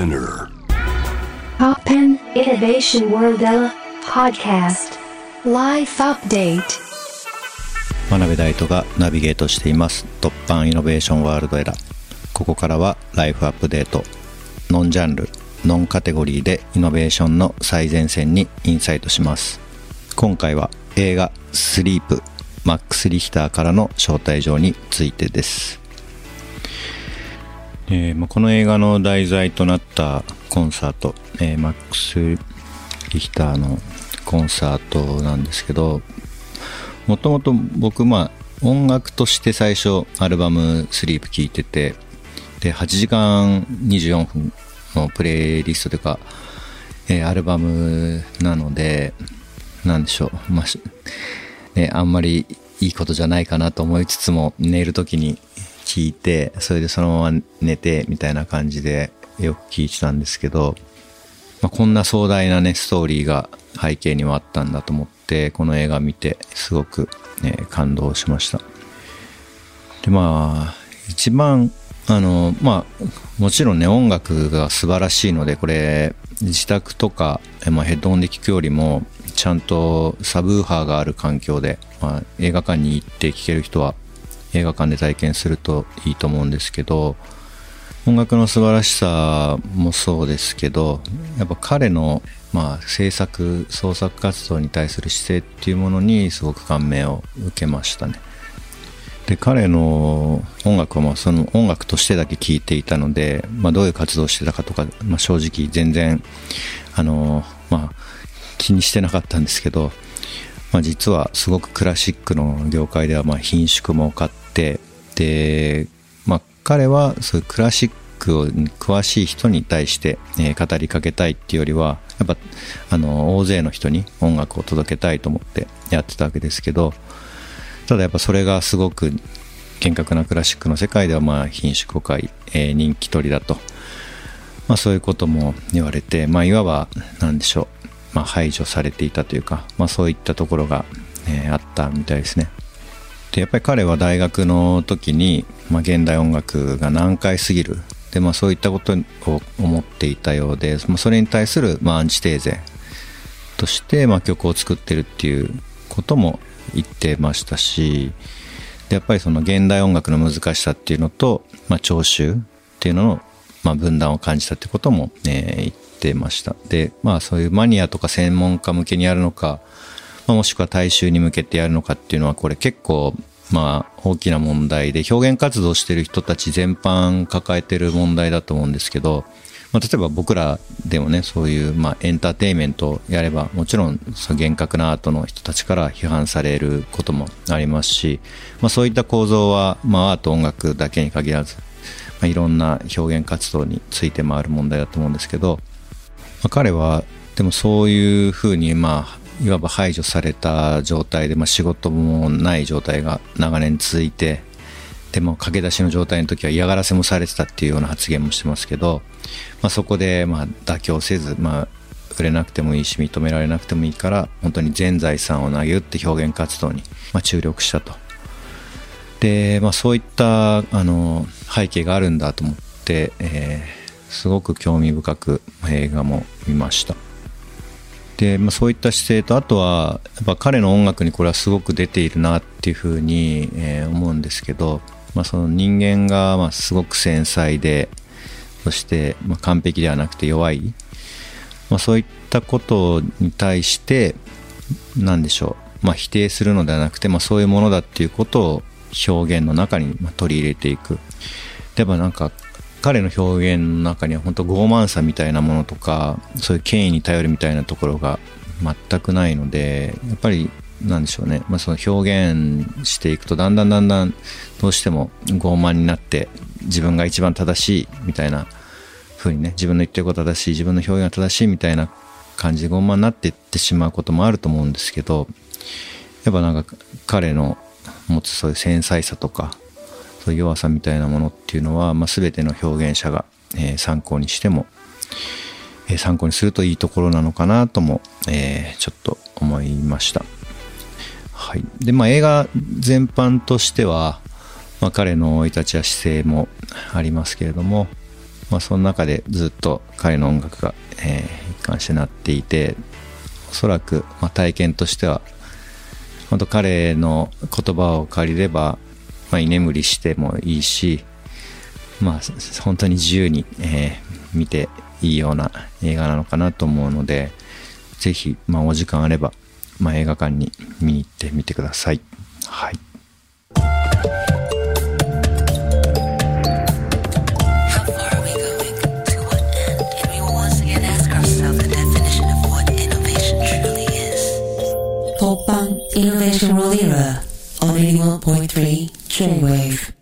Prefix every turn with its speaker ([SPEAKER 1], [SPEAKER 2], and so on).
[SPEAKER 1] Spinner.
[SPEAKER 2] Poppen Innovation World Podcast. Life Update.
[SPEAKER 3] 真鍋大斗がナビゲートしています。突破イノベーションワールドエラーここからはライフアップデートノンジャンルノンカテゴリーでイノベーションの最前線にインサイトします。今回は映画「スリープマックス・リヒターからの招待状についてですえーまあ、この映画の題材となったコンサート、えーマックス・リヒターのコンサートなんですけどもともと僕まあ音楽として最初アルバム「スリープ聴いててで8時間24分のプレイリストというか、えーアルバムなのでなんでしょう、まあね、あんまりいいことじゃないかなと思いつつも寝る時に聞いてそれでそのまま寝てみたいな感じでよく聞いてたんですけど、まあ、こんな壮大なねストーリーが背景にはあったんだと思ってこの映画見てすごく、ね、感動しました。でまあ一番あのまあもちろんね音楽が素晴らしいのでこれ自宅とか、まあ、ヘッドホンで聞くよりもちゃんとサブウーハーがある環境で、まあ、映画館に行って聴ける人は映画館で体験するといいと思うんですけど音楽の素晴らしさもそうですけどやっぱ彼の、まあ、制作創作活動に対する姿勢っていうものにすごく感銘を受けましたね。で彼の音楽はまあその音楽としてだけ聴いていたので、まあ、どういう活動をしてたかとか、まあ、正直全然あの、まあ、気にしてなかったんですけど、まあ、実はすごくクラシックの業界ではまあ品種も多かってで、まあ、彼はそういうクラシックに詳しい人に対して、語りかけたいっていうよりはやっぱあの大勢の人に音楽を届けたいと思ってやってたわけですけどただやっぱそれがすごく厳格なクラシックの世界ではまあ品種誤解、えー人気取りだと、まあ、そういうことも言われて、まあ、いわば何でしょう、まあ、排除されていたというか、まあ、そういったところが、えーあったみたいですね。でやっぱり彼は大学の時に、まあ、現代音楽が難解すぎる。で、まあ、そういったことを思っていたようで、まあ、それに対する、まあ、アンチテーゼとして、まあ、曲を作ってるっていうことも言ってましたしでやっぱりその現代音楽の難しさっていうのと、まあ、聴衆っていうのの、まあ、分断を感じたってことも、ね、言ってました。でまあそういうマニアとか専門家向けにやるのか、まあ、もしくは大衆に向けてやるのかっていうのはこれ結構まあ大きな問題で表現活動してる人たち全般抱えてる問題だと思うんですけど、まあ、例えば僕らでもねそういうまあエンターテインメントをやればもちろんその厳格なアートの人たちから批判されることもありますし、まあ、そういった構造はまあアート音楽だけに限らず、まあ、いろんな表現活動について回る問題だと思うんですけど、まあ、彼はでもそういうふうにまあいわば排除された状態で、まあ、仕事もない状態が長年続いてでも駆け出しの状態の時は嫌がらせもされてたっていうような発言もしてますけど、まあ、そこでまあ妥協せず、まあ、売れなくてもいいし認められなくてもいいから本当に全財産を投げ打って表現活動にまあ注力したと。で、まあ、そういったあの背景があるんだと思って、えーすごく興味深く映画も見ました。で、まあ、そういった姿勢とあとはやっぱ彼の音楽にこれはすごく出ているなっていうふうに、えー思うんですけど、まあ、その人間がまあすごく繊細でそしてまあ完璧ではなくて弱い、まあ、そういったことに対して何でしょう、まあ、否定するのではなくて、まあ、そういうものだっていうことを表現の中にま取り入れていく。でもなんか彼の表現の中には本当傲慢さみたいなものとかそういう権威に頼るみたいなところが全くないのでやっぱりなんでしょうね、まあ、その表現していくとだんだんだんだんどうしても傲慢になって自分が一番正しいみたいな風にね自分の言ってることは正しい自分の表現が正しいみたいな感じで傲慢になっていってしまうこともあると思うんですけどやっぱなんか彼の持つそういう繊細さとかそういう弱さみたいなものっていうのは、まあ、全ての表現者が、えー参考にしても、えー参考にするといいところなのかなとも、えーちょっと思いました。はい。で、まあ映画全般としては、まあ彼の生い立ちや姿勢もありますけれども、まあ、その中でずっと彼の音楽が、えー一貫してなっていておそらく、まあ、体験としては本当彼の言葉を借りれば、ま、居眠りしてもいいし、まあ、本当に自由に、え、見ていいような映画なのかなと思うので、ぜひ、ま、お時間あれば、ま、映画館に見に行ってみてください。はい。
[SPEAKER 1] On 81.3 J-Wave.